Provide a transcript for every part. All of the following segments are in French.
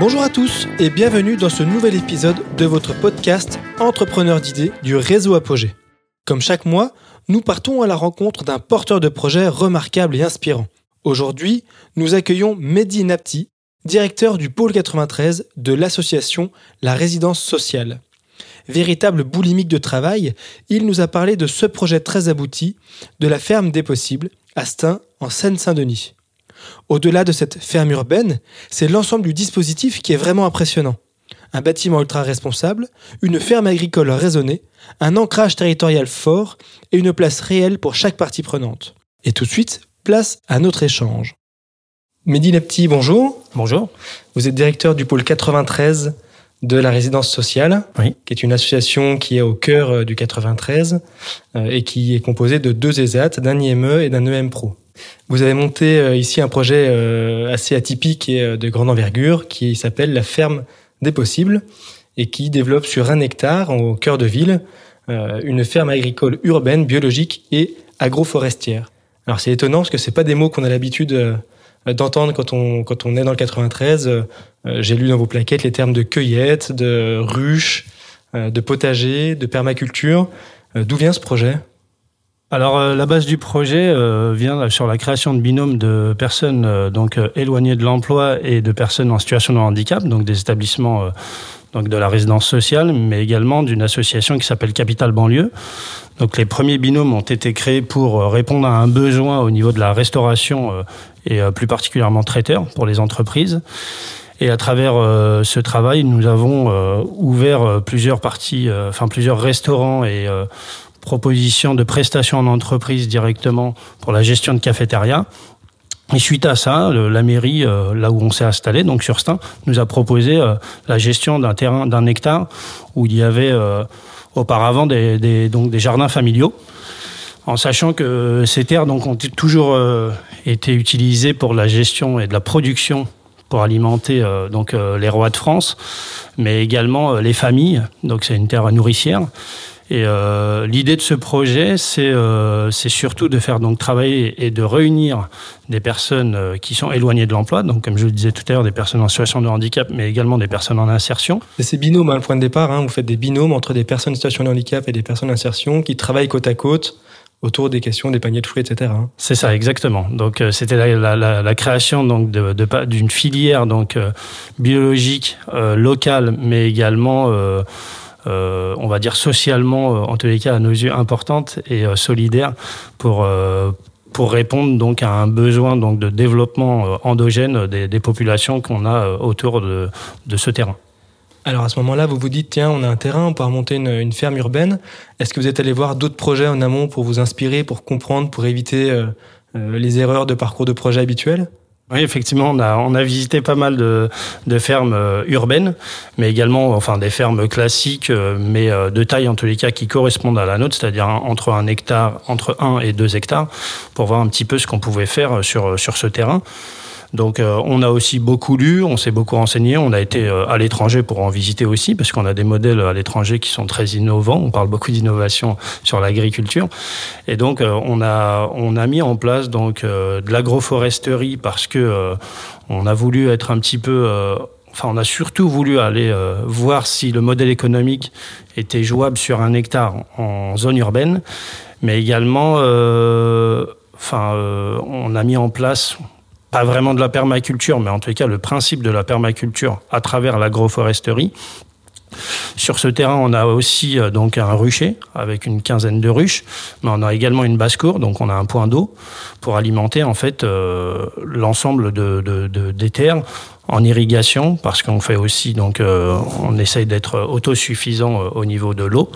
Bonjour à tous et bienvenue dans ce nouvel épisode de votre podcast Entrepreneur d'idées du réseau Apogée. Comme chaque mois, nous partons à la rencontre d'un porteur de projet remarquable et inspirant. Aujourd'hui, nous accueillons Mehdi Napti, directeur du pôle 93 de l'association La Résidence Sociale. Véritable boulimique de travail, il nous a parlé de ce projet très abouti de la ferme des possibles à Stein en Seine-Saint-Denis. Au-delà de cette ferme urbaine, c'est l'ensemble du dispositif qui est vraiment impressionnant. Un bâtiment ultra responsable, une ferme agricole raisonnée, un ancrage territorial fort et une place réelle pour chaque partie prenante. Et tout de suite, place à notre échange. Mehdi Nepti, bonjour. Bonjour. Vous êtes directeur du pôle 93 de la résidence sociale, Oui. qui est une association qui est au cœur euh, du 93 euh, et qui est composée de deux ESAT, d'un IME et d'un EM Pro. Vous avez monté euh, ici un projet euh, assez atypique et euh, de grande envergure qui s'appelle la ferme des possibles et qui développe sur un hectare au cœur de ville une ferme agricole urbaine, biologique et agroforestière. Alors c'est étonnant parce que c'est pas des mots qu'on a l'habitude d'entendre quand on quand on est dans le 93. Euh, euh, J'ai lu dans vos plaquettes les termes de cueillette, de ruche, de potager, de permaculture. D'où vient ce projet? Alors euh, la base du projet euh, vient sur la création de binômes de personnes euh, donc euh, éloignées de l'emploi et de personnes en situation de handicap, donc des établissements euh, donc de la résidence sociale, mais également d'une association qui s'appelle Capital Banlieue. Donc les premiers binômes ont été créés pour euh, répondre à un besoin au niveau de la restauration euh, et euh, plus particulièrement traiteur pour les entreprises. Et à travers euh, ce travail, nous avons euh, ouvert euh, plusieurs parties, euh, enfin plusieurs restaurants et propositions de prestations en entreprise directement pour la gestion de cafétéria. Et suite à ça, la mairie, euh, là où on s'est installé, donc sur Stein, nous a proposé euh, la gestion d'un terrain d'un hectare où il y avait euh, auparavant des, donc des jardins familiaux. En sachant que ces terres ont toujours été utilisées pour la gestion et de la production pour alimenter donc les rois de France, mais également les familles. Donc c'est une terre nourricière. Et euh, l'idée de ce projet, c'est euh, surtout de faire donc travailler et de réunir des personnes euh, qui sont éloignées de l'emploi, donc comme je le disais tout à l'heure, des personnes en situation de handicap, mais également des personnes en insertion. C'est binôme, hein, le point de départ. hein. Vous faites des binômes entre des personnes en situation de handicap et des personnes d'insertion qui travaillent côte à côte autour des questions des paniers de fruits, etc. hein. C'est ça, exactement. Donc euh, c'était la, la, la, création donc de, de d'une filière donc euh, biologique euh, locale, mais également euh, on va dire socialement, euh, en tous les cas à nos yeux importante et euh, solidaire pour euh, pour répondre donc à un besoin donc de développement endogène des, des populations qu'on a autour de, de ce terrain. Alors à ce moment-là, vous vous dites, tiens, on a un terrain, on peut remonter une, une ferme urbaine. Est-ce que vous êtes allé voir d'autres projets en amont pour vous inspirer, pour comprendre, pour éviter euh, les erreurs de parcours de projet habituels? Oui, effectivement, on a, on a visité pas mal de, de fermes euh, urbaines, mais également enfin, des fermes classiques, euh, mais euh, de taille en tous les cas qui correspondent à la nôtre, c'est-à-dire entre un hectare, entre 1 et 2 hectares, pour voir un petit peu ce qu'on pouvait faire sur, sur ce terrain. Donc euh, on a aussi beaucoup lu, on s'est beaucoup renseigné, on a été euh, à l'étranger pour en visiter aussi, parce qu'on a des modèles à l'étranger qui sont très innovants, on parle beaucoup d'innovation sur l'agriculture. Et donc euh, on, a, on a mis en place donc, de l'agroforesterie parce que on a voulu être un petit peu... Enfin, on a surtout voulu aller euh, voir si le modèle économique était jouable sur un hectare en zone urbaine, mais également, euh, enfin, euh, on a mis en place pas vraiment de la permaculture, mais en tout cas le principe de la permaculture à travers l'agroforesterie. Sur ce terrain, on a aussi euh, donc un rucher avec une quinzaine de ruches, mais on a également une basse-cour, donc on a un point d'eau pour alimenter en fait euh, l'ensemble de, de- de- des terres en irrigation, parce qu'on fait aussi donc euh, on essaye d'être autosuffisant euh, au niveau de l'eau.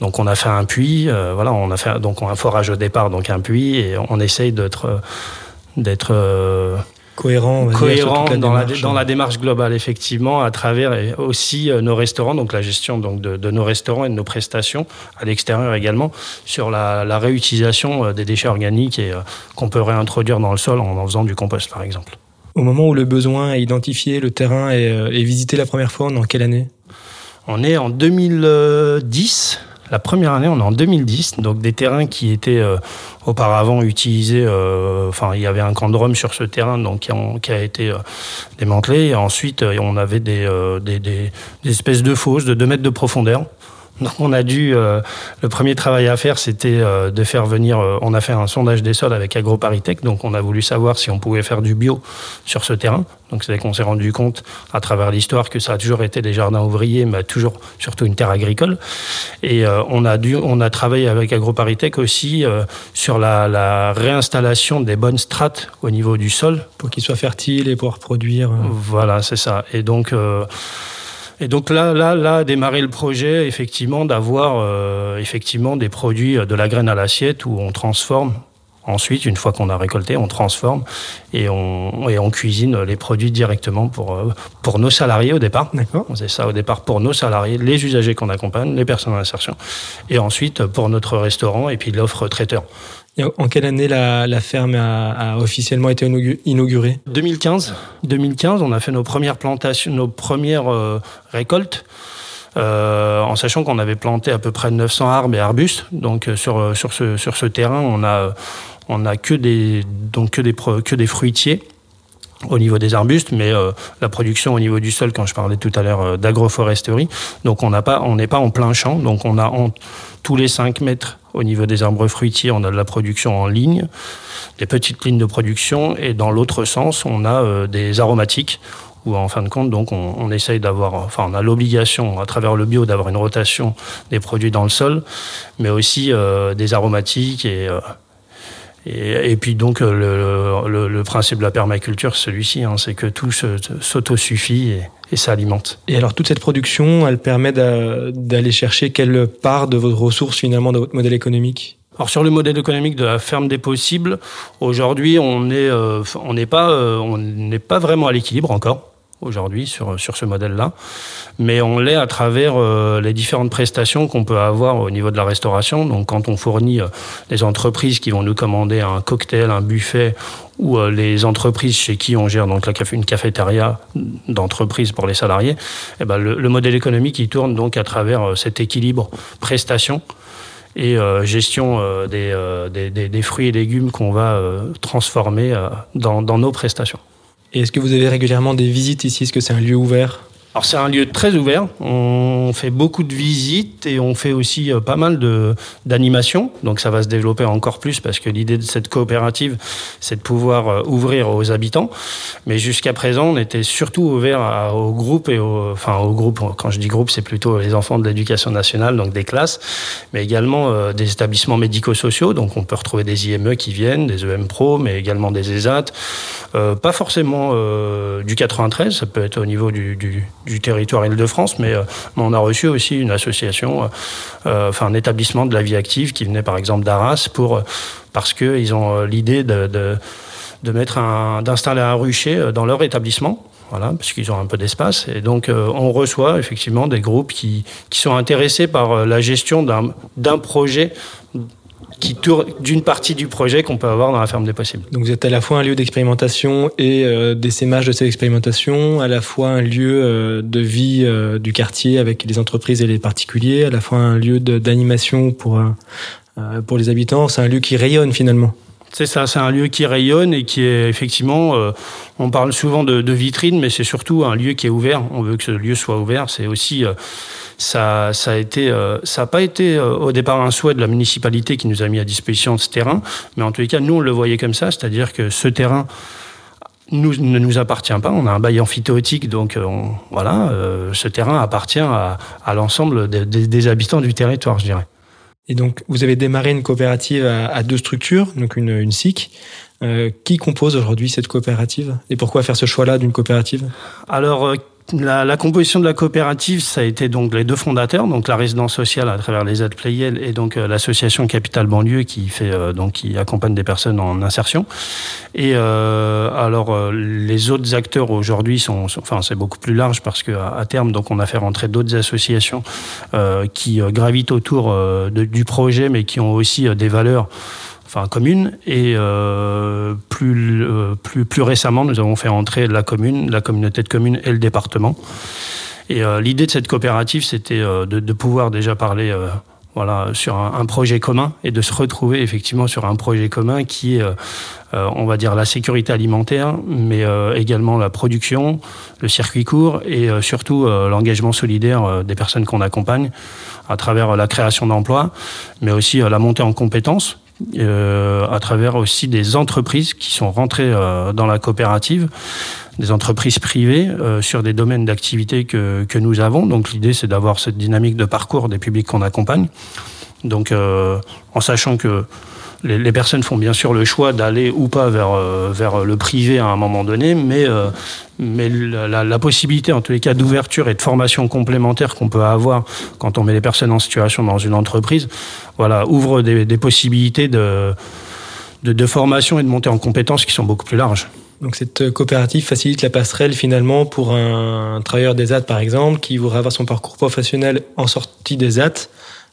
Donc on a fait un puits, euh, voilà, on a fait donc un forage au départ, donc un puits, et on essaye d'être d'être euh, Cohérent, dire, dans, la, dans la démarche globale, effectivement, à travers et aussi euh, nos restaurants, donc la gestion donc, de, de nos restaurants et de nos prestations, à l'extérieur également, sur la, la réutilisation euh, des déchets organiques et euh, qu'on peut réintroduire dans le sol en en faisant du compost, par exemple. Au moment où le besoin est identifié, le terrain est, est visité la première fois, on est en quelle année? On est en 2010. La première année, on est en 2010, donc des terrains qui étaient euh, auparavant utilisés. euh, Enfin, il y avait un camp de sur ce terrain, qui, a été euh, démantelé. Ensuite, on avait des- des espèces de fosses de 2 mètres de profondeur. Donc on a dû, euh, le premier travail à faire, c'était euh, de faire venir, euh, on a fait un sondage des sols avec AgroParisTech, donc on a voulu savoir si on pouvait faire du bio sur ce terrain. Donc c'est qu'on s'est rendu compte à travers l'histoire que ça a toujours été des jardins ouvriers, mais toujours surtout une terre agricole. Et euh, on a dû, on a travaillé avec AgroParisTech aussi euh, sur la, la réinstallation des bonnes strates au niveau du sol Pour qu'il soit fertile et pouvoir produire. euh, voilà, c'est ça. Et donc, euh, et donc là, là, là, a démarré le projet effectivement d'avoir euh, effectivement des produits euh, de la graine à l'assiette où on transforme. Ensuite, une fois qu'on a récolté, on transforme et on, et on cuisine les produits directement pour, euh, pour nos salariés au départ. D'accord. On faisait ça au départ pour nos salariés, les usagers qu'on accompagne, les personnes en insertion, et ensuite pour notre restaurant et puis l'offre traiteur. En quelle année la, la ferme a, a officiellement été inaugu- inaugurée? 2015, 2015, on a fait nos premières plantations, nos premières euh, récoltes. euh, en sachant qu'on avait planté à peu près 900 arbres et arbustes, donc euh, sur euh, sur ce sur ce terrain, on a on a que des donc que des que des fruitiers au niveau des arbustes, mais euh, la production au niveau du sol, quand je parlais tout à l'heure euh, d'agroforesterie, donc on n'a pas, on n'est pas en plein champ, donc on a en, tous les 5 mètres au niveau des arbres fruitiers, on a de la production en ligne, des petites lignes de production, et dans l'autre sens, on a euh, des aromatiques où en fin de compte, donc on, on essaye d'avoir, enfin on a l'obligation à travers le bio d'avoir une rotation des produits dans le sol, mais aussi euh, des aromatiques et euh, et, et puis donc euh, le, le, le principe de la permaculture, celui-ci, hein, c'est que tout s'autosuffit et, et s'alimente. Et alors toute cette production, elle permet d'a- d'aller chercher quelle part de votre ressource finalement dans votre modèle économique? Alors sur le modèle économique de la ferme des possibles, aujourd'hui on euh, on n'est pas, euh, on n'est pas vraiment à l'équilibre encore aujourd'hui sur sur ce modèle-là, mais on l'est à travers euh, les différentes prestations qu'on peut avoir au niveau de la restauration. Donc quand on fournit euh, les entreprises qui vont nous commander un cocktail, un buffet, ou euh, les entreprises chez qui on gère donc la une cafétéria d'entreprise pour les salariés, eh ben le, le modèle économique il tourne donc à travers euh, cet équilibre prestation et gestion des, des, des- fruits et légumes qu'on va transformer dans, dans nos prestations. Et est-ce que vous avez régulièrement des visites ici? Est-ce que c'est un lieu ouvert? Alors c'est un lieu très ouvert, on fait beaucoup de visites et on fait aussi euh, pas mal d'animations, donc ça va se développer encore plus parce que l'idée de cette coopérative c'est de pouvoir euh, ouvrir aux habitants, mais jusqu'à présent on était surtout ouvert aux groupes et aux, enfin aux groupes, quand je dis groupe c'est plutôt les enfants de l'éducation nationale, donc des classes, mais également euh, des établissements médico-sociaux, donc on peut retrouver des IME qui viennent, des EM Pro, mais également des ESAT, pas forcément du 93, ça peut être au niveau du, du, du territoire Île-de-France, mais, euh, on a reçu aussi une association, euh, euh, enfin un établissement de la vie active qui venait par exemple d'Arras parce que ils ont l'idée de, mettre un d'installer un rucher dans leur établissement. Voilà, parce qu'ils ont un peu d'espace. Et donc, on reçoit effectivement des groupes qui, qui sont intéressés par la gestion d'un projet qui tourne d'une partie du projet qu'on peut avoir dans la ferme des possibles. Donc vous êtes à la fois un lieu d'expérimentation et euh, d'essaimage de ces expérimentations, à la fois un lieu euh, de vie euh, du quartier avec les entreprises et les particuliers, à la fois un lieu d'animation pour, euh, pour les habitants. C'est un lieu qui rayonne finalement. C'est ça, c'est un lieu qui rayonne et qui est effectivement, euh, on parle souvent de, de vitrine, mais c'est surtout un lieu qui est ouvert. On veut que ce lieu soit ouvert. C'est aussi, euh, ça, ça a été, euh, ça n'a pas été au départ un souhait de la municipalité qui nous a mis à disposition de ce terrain, mais en tous les cas, nous on le voyait comme ça, c'est-à-dire que ce terrain nous, ne nous appartient pas. On a un bail amphithéotique, donc on- voilà, ce terrain appartient à, l'ensemble des habitants du territoire, je dirais. Et donc vous avez démarré une coopérative à, deux structures, donc une, une SIC. Euh, qui compose aujourd'hui cette coopérative? Et pourquoi faire ce choix-là d'une coopérative? Alors, euh, la, la composition de la coopérative, ça a été donc les deux fondateurs, donc la résidence sociale à travers les aides Playel et donc euh, l'association Capital Banlieue qui fait euh, donc qui accompagne des personnes en insertion. Et euh, alors euh, les autres acteurs aujourd'hui sont, enfin c'est beaucoup plus large parce que à, à terme donc on a fait rentrer d'autres associations qui gravitent autour du projet mais qui ont aussi des valeurs enfin commune et euh, plus, euh, plus plus récemment nous avons fait entrer la commune, la communauté de communes et le département. Et euh, l'idée de cette coopérative c'était de, pouvoir déjà parler voilà, sur un, projet commun et de se retrouver effectivement sur un projet commun qui est, on va dire, la sécurité alimentaire, mais également la production, le circuit court et surtout l'engagement solidaire des personnes qu'on accompagne à travers la création d'emplois, mais aussi la montée en compétences. À travers aussi des entreprises qui sont rentrées dans la coopérative des entreprises privées euh, sur des domaines d'activité que, que nous avons. Donc l'idée, c'est d'avoir cette dynamique de parcours des publics qu'on accompagne. Donc euh, en sachant que les, personnes font bien sûr le choix d'aller ou pas vers, euh, vers le privé à un moment donné, mais, euh, mais la, possibilité, en tous les cas, d'ouverture et de formation complémentaire qu'on peut avoir quand on met les personnes en situation dans une entreprise, voilà, ouvre des, possibilités de, de, de formation et de montée en compétences qui sont beaucoup plus larges. Donc cette coopérative facilite la passerelle finalement pour un, travailleur des AT par exemple qui voudrait avoir son parcours professionnel en sortie des AT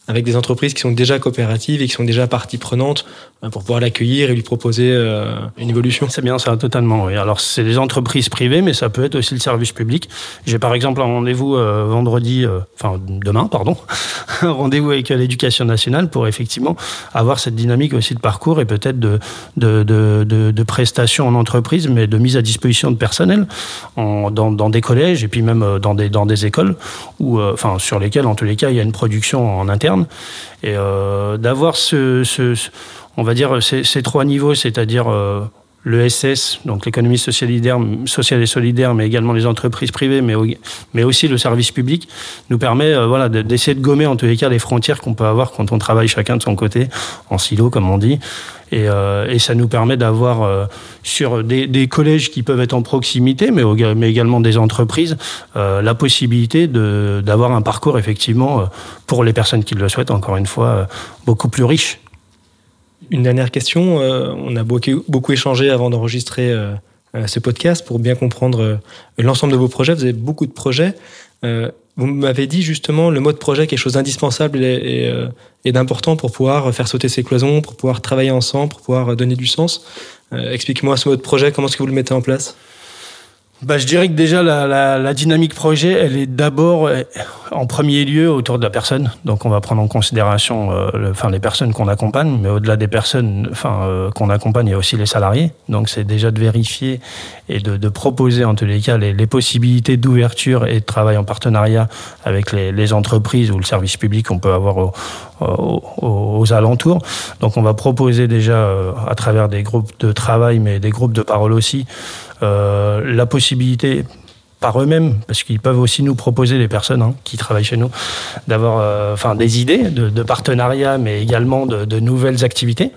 avec des entreprises qui sont déjà coopératives et qui sont déjà partie prenante euh, pour pouvoir l'accueillir et lui proposer euh, une évolution. C'est bien ça, totalement. Oui. Alors c'est des entreprises privées, mais ça peut être aussi le service public. J'ai par exemple un rendez-vous euh, vendredi, enfin demain, pardon, un rendez-vous avec l'éducation nationale pour effectivement avoir cette dynamique aussi de parcours et peut-être de, de, de, de, prestations en entreprise, mais de mise à disposition de personnel dans, des collèges et puis même dans des, dans des écoles, enfin sur lesquelles en tous les cas il y a une production en interne et euh, d'avoir on va dire ces, ces trois niveaux, c'est-à-dire euh, le SS, donc l'économie sociale et solidaire, mais également les entreprises privées, mais, aussi le service public, nous permet euh, voilà, d'essayer de gommer en tous les cas les frontières qu'on peut avoir quand on travaille chacun de son côté, en silo comme on dit. Et, euh, ça nous permet d'avoir euh, sur des, collèges qui peuvent être en proximité, mais, mais également des entreprises, la possibilité d'avoir un parcours effectivement pour les personnes qui le souhaitent, encore une fois, beaucoup plus riche. Une dernière question. Euh, on a beaucoup, échangé avant d'enregistrer euh, euh, ce podcast pour bien comprendre l'ensemble de vos projets. Vous avez beaucoup de projets. vous m'avez dit justement le mode projet quelque chose d'indispensable et, et, et d'important pour pouvoir faire sauter ces cloisons, pour pouvoir travailler ensemble, pour pouvoir donner du sens. Expliquez-moi ce mode projet, comment est-ce que vous le mettez en place? Bah, je dirais que déjà la, la, la dynamique projet, elle est d'abord euh, en premier lieu autour de la personne. Donc on va prendre en considération, euh, le, enfin les personnes qu'on accompagne, mais au-delà des personnes, enfin euh, qu'on accompagne, il y a aussi les salariés. Donc c'est déjà de vérifier et de, de, proposer en tous les cas les, les possibilités d'ouverture et de travail en partenariat avec les, les, entreprises ou le service public qu'on peut avoir au, aux, aux, alentours. Donc on va proposer déjà euh, à travers des groupes de travail, mais des groupes de parole aussi la possibilité par eux-mêmes, parce qu'ils peuvent aussi nous proposer, les personnes hein, qui travaillent chez nous, d'avoir euh, enfin, des idées de, de partenariat, mais également de, nouvelles activités.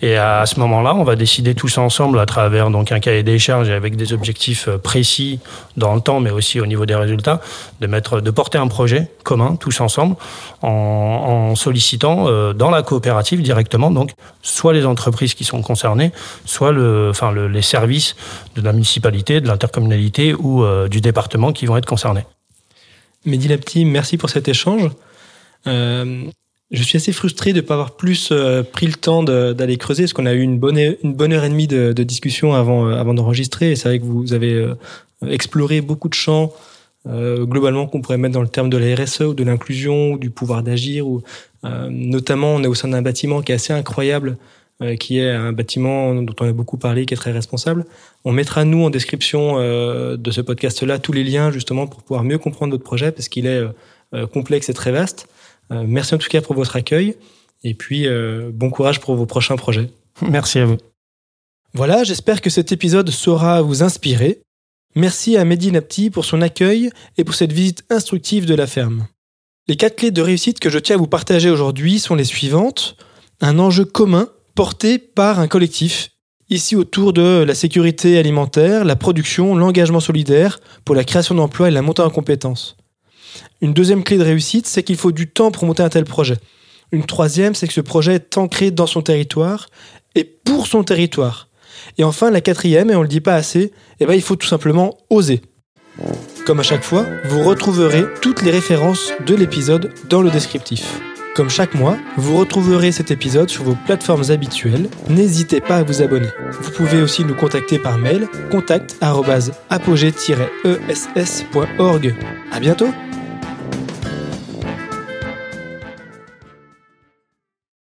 Et à ce moment-là, on va décider tous ensemble, à travers donc un cahier des charges et avec des objectifs euh, précis dans le temps, mais aussi au niveau des résultats, de, mettre, de porter un projet commun, tous ensemble, en, sollicitant euh, dans la coopérative directement, donc soit les entreprises qui sont concernées, soit le, enfin, le, les services de la municipalité, de l'intercommunalité ou du département qui vont être concernés. Mehdi Lapti, merci pour cet échange. Euh, je suis assez frustré de ne pas avoir plus euh, pris le temps d'aller creuser, parce qu'on a eu une bonne, heure et demie de, discussion avant, euh, avant d'enregistrer, et c'est vrai que vous avez exploré beaucoup de champs, globalement qu'on pourrait mettre dans le terme de la RSE ou de l'inclusion ou du pouvoir d'agir. ou Notamment, on est au sein d'un bâtiment qui est assez incroyable, euh, qui est un bâtiment dont on a beaucoup parlé, qui est très responsable. On mettra nous en description euh, de ce podcast-là tous les liens justement pour pouvoir mieux comprendre votre projet parce qu'il est euh, complexe et très vaste. merci en tout cas pour votre accueil et puis bon courage pour vos prochains projets. Merci à vous. Voilà, j'espère que cet épisode saura vous inspirer. Merci à Mehdi Napti pour son accueil et pour cette visite instructive de la ferme. Les quatre clés de réussite que je tiens à vous partager aujourd'hui sont les suivantes. Un enjeu commun porté par un collectif, ici autour de la sécurité alimentaire, la production, l'engagement solidaire pour la création d'emplois et la montée en compétences. Une deuxième clé de réussite, c'est qu'il faut du temps pour monter un tel projet. Une troisième, c'est que ce projet est ancré dans son territoire et pour son territoire. Et enfin, la quatrième, et on ne le dit pas assez, eh ben, il faut tout simplement oser. Comme à chaque fois, vous retrouverez toutes les références de l'épisode dans le descriptif. Comme chaque mois, vous retrouverez cet épisode sur vos plateformes habituelles. N'hésitez pas à vous abonner. Vous pouvez aussi nous contacter par mail contact@apogée-ess.org. À bientôt.